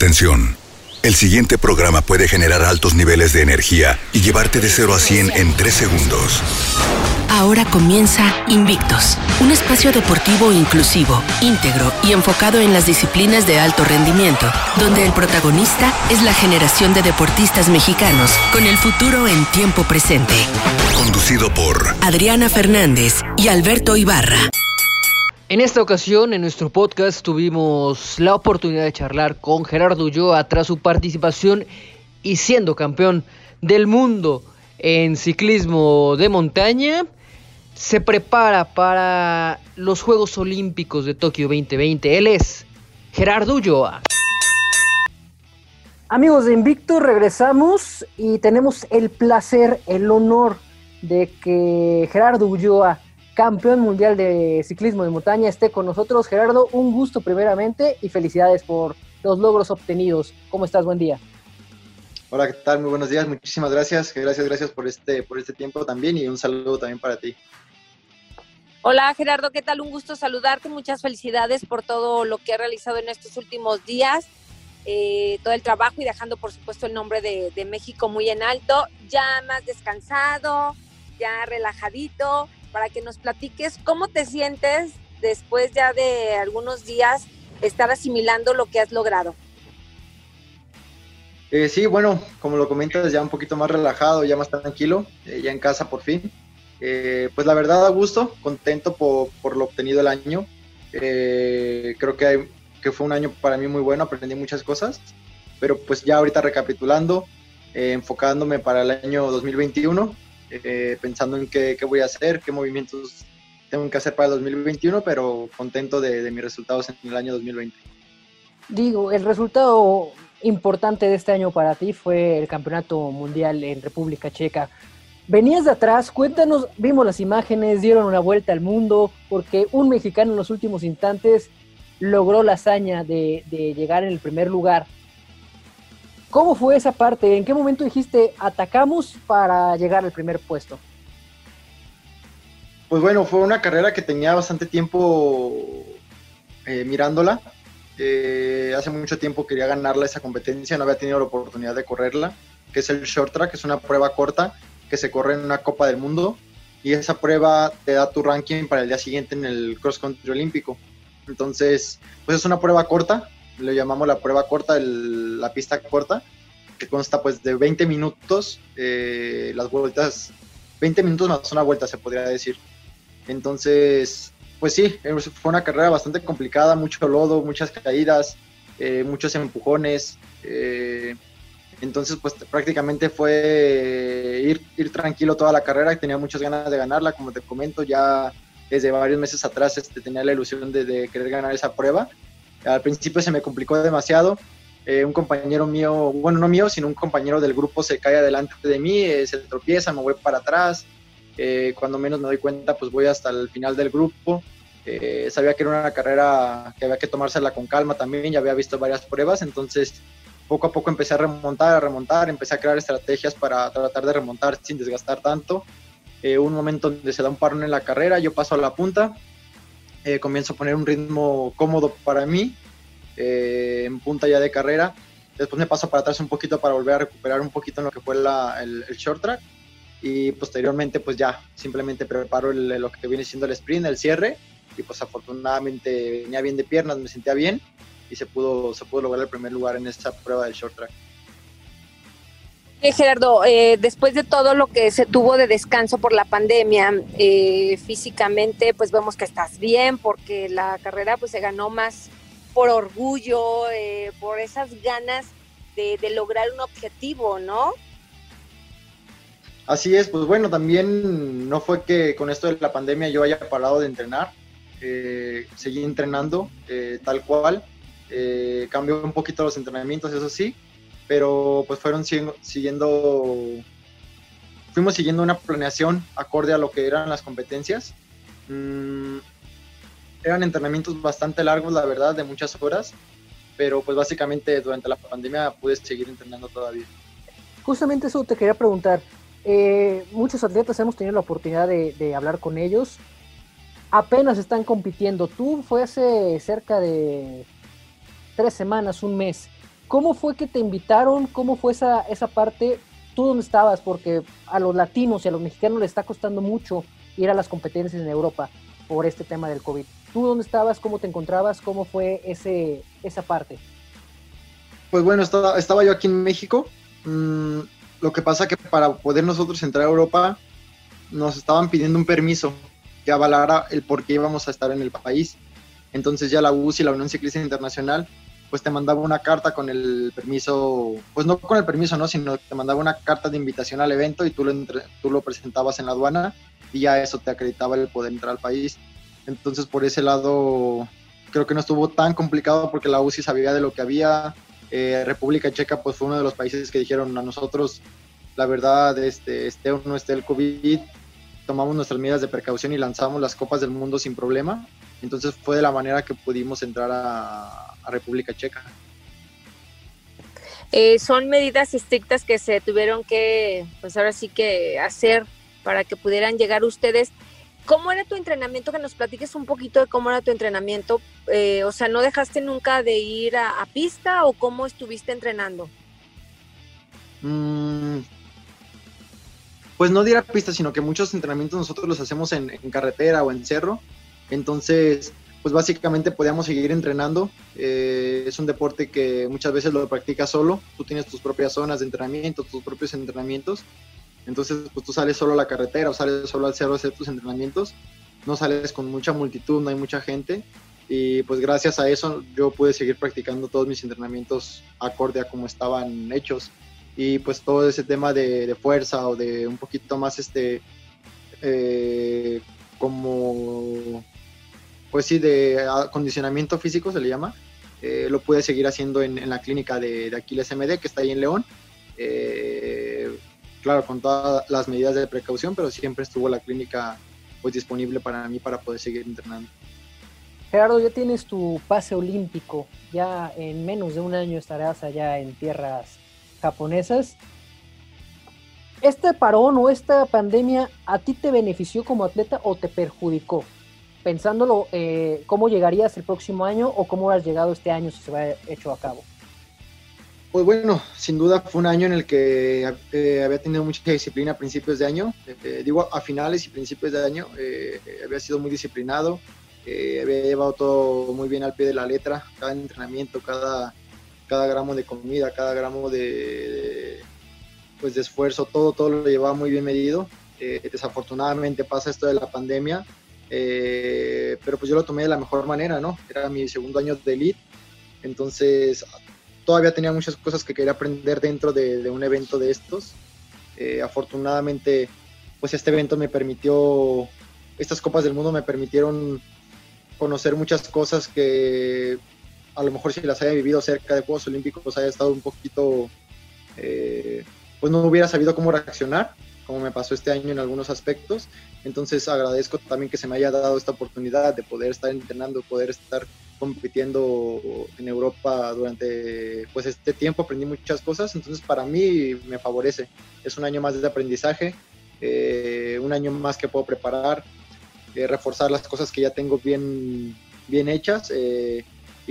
Atención. El siguiente programa puede generar altos niveles de energía y llevarte de 0 a 100 en 3 segundos. Ahora comienza Invictos, un espacio deportivo inclusivo, íntegro y enfocado en las disciplinas de alto rendimiento, donde el protagonista es la generación de deportistas mexicanos con el futuro en tiempo presente. Conducido por Adriana Fernández y Alberto Ibarra. En esta ocasión, en nuestro podcast, tuvimos la oportunidad de charlar con Gerardo Ulloa tras su participación y siendo campeón del mundo en ciclismo de montaña. Se prepara para los Juegos Olímpicos de Tokio 2020. Él es Gerardo Ulloa. Amigos de Invicto, regresamos y tenemos el placer, el honor de que Gerardo Ulloa campeón mundial de ciclismo de montaña, esté con nosotros. Gerardo, un gusto primeramente y felicidades por los logros obtenidos. ¿Cómo estás? Buen día. Hola, ¿qué tal? Muy buenos días. Muchísimas gracias. Gracias, gracias por este, por este tiempo también y un saludo también para ti. Hola Gerardo, ¿qué tal? Un gusto saludarte. Muchas felicidades por todo lo que has realizado en estos últimos días, eh, todo el trabajo y dejando por supuesto el nombre de, de México muy en alto. Ya más descansado, ya relajadito para que nos platiques cómo te sientes después ya de algunos días estar asimilando lo que has logrado. Eh, sí, bueno, como lo comentas, ya un poquito más relajado, ya más tranquilo, eh, ya en casa por fin. Eh, pues la verdad, a gusto, contento por, lo obtenido el año. creo que, que fue un año para mí muy bueno, aprendí muchas cosas, pero pues ya ahorita recapitulando, enfocándome para el año 2021, eh, pensando en qué, voy a hacer, qué movimientos tengo que hacer para el 2021, pero contento de, mis resultados en el año 2020. Digo, el resultado importante de este año para ti fue el Campeonato Mundial en República Checa. Venías de atrás, cuéntanos, vimos las imágenes, dieron una vuelta al mundo, porque un mexicano en los últimos instantes logró la hazaña de, de llegar en el primer lugar. ¿Cómo fue esa parte? ¿En qué momento dijiste atacamos para llegar al primer puesto? Pues bueno, fue una carrera que tenía bastante tiempo eh, mirándola. Eh, hace mucho tiempo quería ganarla esa competencia, no había tenido la oportunidad de correrla, que es el short track, es una prueba corta que se corre en una Copa del Mundo y esa prueba te da tu ranking para el día siguiente en el cross country olímpico. Entonces, pues es una prueba corta, le llamamos la prueba corta, la pista corta, que consta pues de 20 minutos, eh, las vueltas, 20 minutos más una vuelta se podría decir. Entonces, pues sí, fue una carrera bastante complicada, mucho lodo, muchas caídas, eh, muchos empujones. Eh, entonces, pues prácticamente fue ir, tranquilo toda la carrera tenía muchas ganas de ganarla. Como te comento, ya desde varios meses atrás este, tenía la ilusión de querer ganar esa prueba al principio se me complicó demasiado. Eh, un compañero mío, bueno, no mío, sino un compañero del grupo se cae adelante de mí, eh, se tropieza, me voy para atrás. Eh, cuando menos me doy cuenta, pues voy hasta el final del grupo. sabía que era una carrera que había que tomársela con calma también, ya había visto varias pruebas, entonces poco a poco empecé a remontar, a remontar, empecé a crear estrategias para tratar de remontar sin desgastar tanto. un momento donde se da un parón en la carrera, yo paso a la punta, eh, comienzo a poner un ritmo cómodo para mí, eh, en punta ya de carrera. Después me paso para atrás un poquito para volver a recuperar un poquito en lo que fue el, short track. Y posteriormente, pues ya, simplemente preparo lo que viene siendo el sprint, el cierre. Y pues afortunadamente venía bien de piernas, me sentía bien y se pudo, se pudo lograr el primer lugar en esta prueba del short track. Gerardo, eh, después de todo lo que se tuvo de descanso por la pandemia, eh, físicamente pues vemos que estás bien porque la carrera pues se ganó más por orgullo, eh, por esas ganas de, lograr un objetivo, ¿no? Así es, pues bueno, también no fue que con esto de la pandemia yo haya parado de entrenar, seguí entrenando tal cual, cambió un poquito los entrenamientos, eso sí, pero pues fueron siguiendo, fuimos siguiendo una planeación acorde a lo que eran las competencias. Mm, eran entrenamientos bastante largos, la verdad, de muchas horas, pero pues básicamente durante la pandemia pude seguir entrenando todavía. Justamente eso te quería preguntar. Eh, muchos atletas hemos tenido la oportunidad de, de, hablar con ellos. Apenas están compitiendo. Tú fue hace cerca de tres semanas, un mes ¿Cómo fue que te invitaron? ¿Cómo fue esa, esa parte? ¿Tú dónde estabas? Porque a los latinos y a los mexicanos les está costando mucho ir a las competencias en Europa por este tema del COVID. ¿Tú dónde estabas? ¿Cómo te encontrabas? ¿Cómo fue ese, esa parte? Pues bueno, estaba, estaba yo aquí en México. Mm, lo que pasa que para poder nosotros entrar a Europa nos estaban pidiendo un permiso que avalara el por qué íbamos a estar en el país. Entonces ya la UCI, la Unión Ciclista Internacional, pues te mandaba una carta con el permiso, pues no con el permiso, ¿no? Sino te mandaba una carta de invitación al evento y tú lo, tú lo presentabas en la aduana y ya eso te acreditaba el poder entrar al país. Entonces por ese lado creo que no estuvo tan complicado porque la UCI sabía de lo que había. Eh, República Checa pues fue uno de los países que dijeron a nosotros, la verdad, este, esté o no esté el COVID, tomamos nuestras medidas de precaución y lanzamos las copas del mundo sin problema. Entonces fue de la manera que pudimos entrar a, República Checa. Eh, son medidas estrictas que se tuvieron que, pues ahora sí que hacer para que pudieran llegar ustedes. ¿Cómo era tu entrenamiento? Que nos platiques un poquito de cómo era tu entrenamiento. Eh, o sea, ¿no dejaste nunca de ir a, pista o cómo estuviste entrenando? Mm, pues no de ir a pista, sino que muchos entrenamientos nosotros los hacemos en, carretera o en cerro. Entonces, pues básicamente podíamos seguir entrenando. Eh, es un deporte que muchas veces lo practicas solo. Tú tienes tus propias zonas de entrenamiento, tus propios entrenamientos. Entonces, pues tú sales solo a la carretera o sales solo al cerro a hacer tus entrenamientos. No sales con mucha multitud, no hay mucha gente. Y pues gracias a eso yo pude seguir practicando todos mis entrenamientos acorde a como estaban hechos y pues todo ese tema de, fuerza o de un poquito más este eh, como pues sí de acondicionamiento físico se le llama eh, lo pude seguir haciendo en, la clínica de, Aquiles MD que está ahí en León eh, claro con todas las medidas de precaución pero siempre estuvo la clínica pues disponible para mí para poder seguir entrenando Gerardo, ya tienes tu pase olímpico, ya en menos de un año estarás allá en tierras japonesas. ¿Este parón o esta pandemia a ti te benefició como atleta o te perjudicó? Pensándolo, eh, ¿cómo llegarías el próximo año o cómo has llegado este año si se va hecho a cabo? Pues bueno, sin duda fue un año en el que eh, había tenido mucha disciplina a principios de año. Eh, digo, a finales y principios de año había sido muy disciplinado, había llevado todo muy bien al pie de la letra, cada entrenamiento, cada, cada gramo de comida, cada gramo de, pues de esfuerzo, todo, todo lo llevaba muy bien medido. Desafortunadamente pasa esto de la pandemia, eh, pero pues yo lo tomé de la mejor manera, ¿no? Era mi segundo año de elite, entonces todavía tenía muchas cosas que quería aprender dentro de, un evento de estos. Eh, afortunadamente, pues este evento me permitió, estas copas del mundo me permitieron conocer muchas cosas que a lo mejor si las haya vivido cerca de Juegos Olímpicos haya estado un poquito, eh, pues no hubiera sabido cómo reaccionar, como me pasó este año en algunos aspectos. Entonces agradezco también que se me haya dado esta oportunidad de poder estar entrenando, poder estar compitiendo en Europa durante pues este tiempo, aprendí muchas cosas, entonces para mí me favorece. Es un año más de aprendizaje, eh, un año más que puedo preparar, eh, reforzar las cosas que ya tengo bien, bien hechas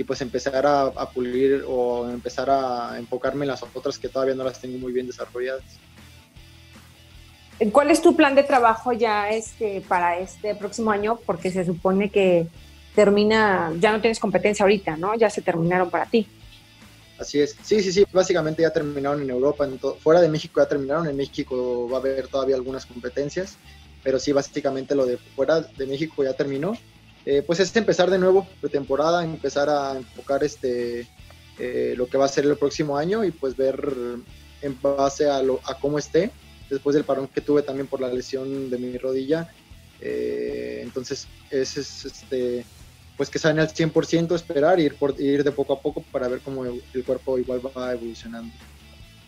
y pues empezar a, pulir o empezar a enfocarme en las otras que todavía no las tengo muy bien desarrolladas. ¿Cuál es tu plan de trabajo ya este, para este próximo año? Porque se supone que termina, ya no tienes competencia ahorita, ¿no? Ya se terminaron para ti. Así es. Sí, sí, sí. Básicamente ya terminaron en Europa. fuera de México ya terminaron. En México va a haber todavía algunas competencias. Pero sí, básicamente lo de fuera de México ya terminó. Eh, pues es empezar de nuevo pretemporada, empezar a enfocar este eh, lo que va a ser el próximo año y pues ver en base a, lo, a cómo esté después del parón que tuve también por la lesión de mi rodilla. Eh, entonces es, este pues que salen al 100% esperar y ir, por, ir de poco a poco para ver cómo el cuerpo igual va evolucionando.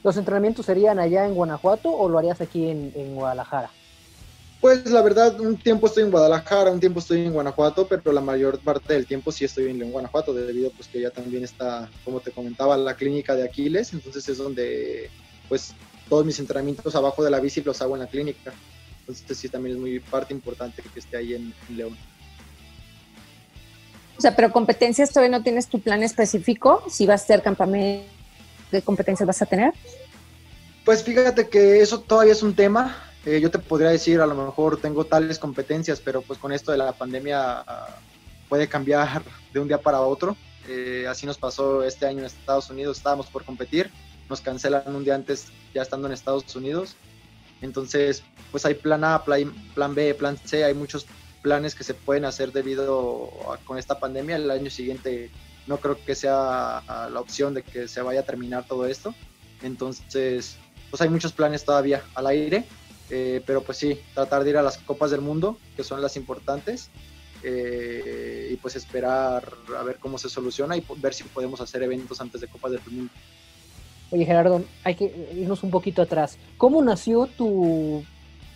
¿Los entrenamientos serían allá en Guanajuato o lo harías aquí en, en Guadalajara? Pues la verdad, un tiempo estoy en Guadalajara, un tiempo estoy en Guanajuato, pero la mayor parte del tiempo sí estoy en Guanajuato, debido pues que ya también está, como te comentaba, la clínica de Aquiles, entonces es donde pues todos mis entrenamientos abajo de la bici los hago en la clínica. Entonces sí también es muy parte importante que esté ahí en, León. O sea, pero competencias todavía no tienes tu plan específico, si vas a ser campamento qué competencias vas a tener? Pues fíjate que eso todavía es un tema. Eh, yo te podría decir, a lo mejor tengo tales competencias, pero pues con esto de la pandemia ah, puede cambiar de un día para otro. Eh, así nos pasó este año en Estados Unidos, estábamos por competir, nos cancelan un día antes ya estando en Estados Unidos. Entonces, pues hay plan A, plan B, plan C, hay muchos planes que se pueden hacer debido a, con esta pandemia. El año siguiente no creo que sea la opción de que se vaya a terminar todo esto. Entonces, pues hay muchos planes todavía al aire, eh, pero pues sí, tratar de ir a las Copas del Mundo, que son las importantes, eh, y pues esperar a ver cómo se soluciona y ver si podemos hacer eventos antes de Copas del Mundo. Oye Gerardo, hay que irnos un poquito atrás. ¿Cómo nació tu,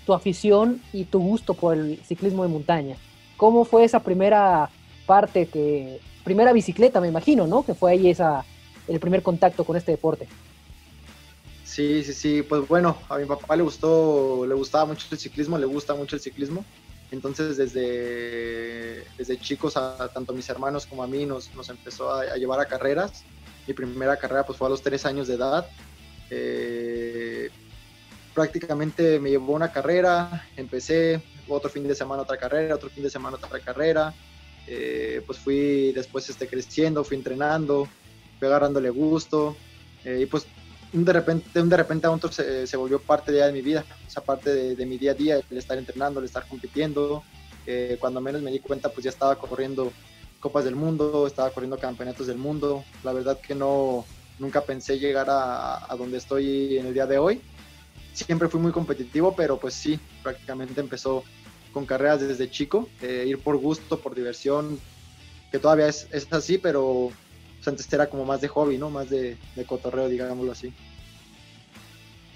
tu afición y tu gusto por el ciclismo de montaña? ¿Cómo fue esa primera parte que, primera bicicleta me imagino, ¿no? Que fue ahí esa, el primer contacto con este deporte. Sí, sí, sí, pues bueno, a mi papá le gustó, le gustaba mucho el ciclismo, le gusta mucho el ciclismo. Entonces desde, desde chicos, a, tanto mis hermanos como a mí, nos, nos empezó a, llevar a carreras. Mi primera carrera pues fue a los tres años de edad. Eh, prácticamente me llevó una carrera, empecé, otro fin de semana otra carrera, otro fin de semana otra carrera. Eh, pues fui después este, creciendo, fui entrenando, fui agarrándole gusto. Eh, y pues de repente, de repente a otro se, se, volvió parte de mi vida, esa parte de, mi día a día, el estar entrenando, el estar compitiendo. Eh, cuando menos me di cuenta, pues ya estaba corriendo Copas del Mundo, estaba corriendo Campeonatos del Mundo. La verdad que no, nunca pensé llegar a, donde estoy en el día de hoy. Siempre fui muy competitivo, pero pues sí, prácticamente empezó con carreras desde chico, eh, ir por gusto, por diversión, que todavía es, es así, pero pues, antes era como más de hobby, ¿no? Más de, de cotorreo, digámoslo así.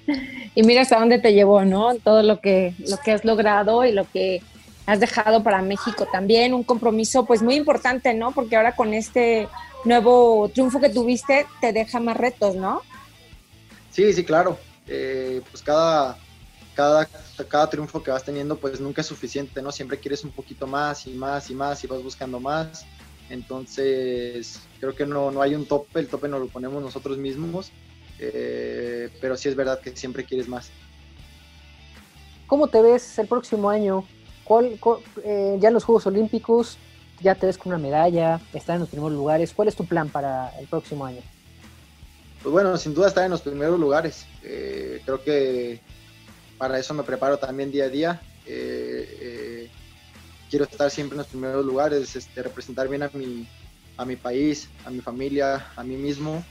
Y mira hasta dónde te llevó, ¿no? Todo lo que, lo que has logrado y lo que has dejado para México también, un compromiso pues muy importante, ¿no? Porque ahora con este nuevo triunfo que tuviste te deja más retos, ¿no? Sí, sí, claro. Eh, pues cada, cada, cada triunfo que vas teniendo pues nunca es suficiente, ¿no? Siempre quieres un poquito más y más y más y vas buscando más. Entonces, creo que no, no hay un tope, el tope nos lo ponemos nosotros mismos, eh, pero sí es verdad que siempre quieres más. ¿Cómo te ves el próximo año? ¿Cuál, eh, ya en los Juegos Olímpicos, ya te ves con una medalla, estar en los primeros lugares. ¿Cuál es tu plan para el próximo año? Pues bueno, sin duda estar en los primeros lugares. Eh, creo que para eso me preparo también día a día quiero estar siempre en los primeros lugares, este, representar bien a mi, a mi país, a mi familia, a mí mismo,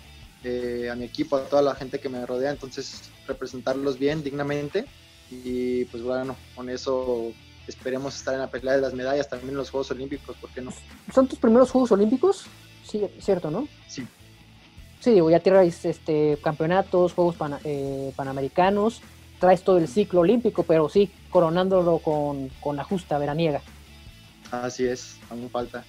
eh, a mi equipo, a toda la gente que me rodea, entonces representarlos bien, dignamente y pues bueno, con eso esperemos estar en la pelea de las medallas, también en los Juegos Olímpicos, ¿por qué no? ¿Son tus primeros Juegos Olímpicos? Sí, cierto, ¿no? Sí. Sí, digo, ya tienes este, campeonatos, Juegos eh, Panamericanos, traes todo el ciclo olímpico, pero sí, coronándolo con, con la justa veraniega. Así es, aún falta.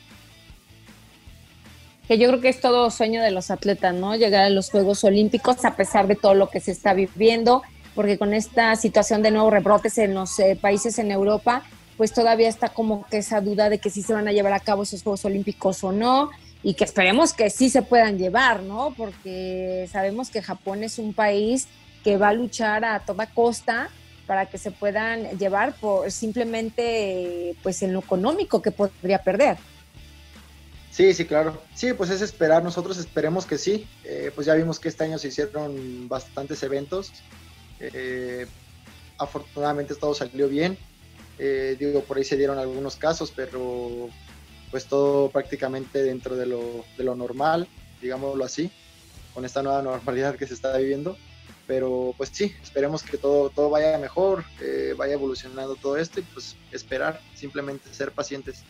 Que yo creo que es todo sueño de los atletas, ¿no? Llegar a los Juegos Olímpicos a pesar de todo lo que se está viviendo, porque con esta situación de nuevos rebrotes en los eh, países en Europa, pues todavía está como que esa duda de que si se van a llevar a cabo esos Juegos Olímpicos o no, y que esperemos que sí se puedan llevar, ¿no? Porque sabemos que Japón es un país que va a luchar a toda costa para que se puedan llevar por simplemente pues en lo económico que podría perder. Sí, sí, claro. Sí, pues es esperar. Nosotros esperemos que sí. Eh, pues ya vimos que este año se hicieron bastantes eventos. Eh, afortunadamente todo salió bien. Eh, digo, por ahí se dieron algunos casos, pero pues todo prácticamente dentro de lo, de lo normal, digámoslo así, con esta nueva normalidad que se está viviendo pero pues sí, esperemos que todo, todo vaya mejor, vaya evolucionando todo esto y pues esperar, simplemente ser pacientes.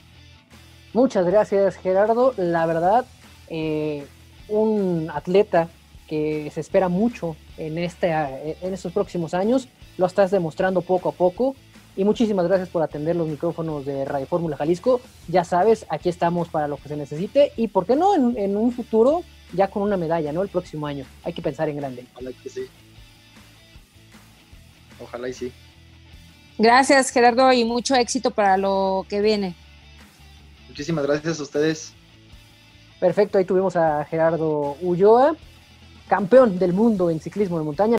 Muchas gracias Gerardo, la verdad, eh, un atleta que se espera mucho en, este, en estos próximos años, lo estás demostrando poco a poco y muchísimas gracias por atender los micrófonos de Radio Fórmula Jalisco. Ya sabes, aquí estamos para lo que se necesite y, ¿por qué no, en, en, un futuro ya con una medalla, ¿no? El próximo año. Hay que pensar en grande. Ojalá que sí. Ojalá y sí. Gracias, Gerardo, y mucho éxito para lo que viene. Muchísimas gracias a ustedes. Perfecto, ahí tuvimos a Gerardo Ulloa. Campeón del mundo en ciclismo de montaña.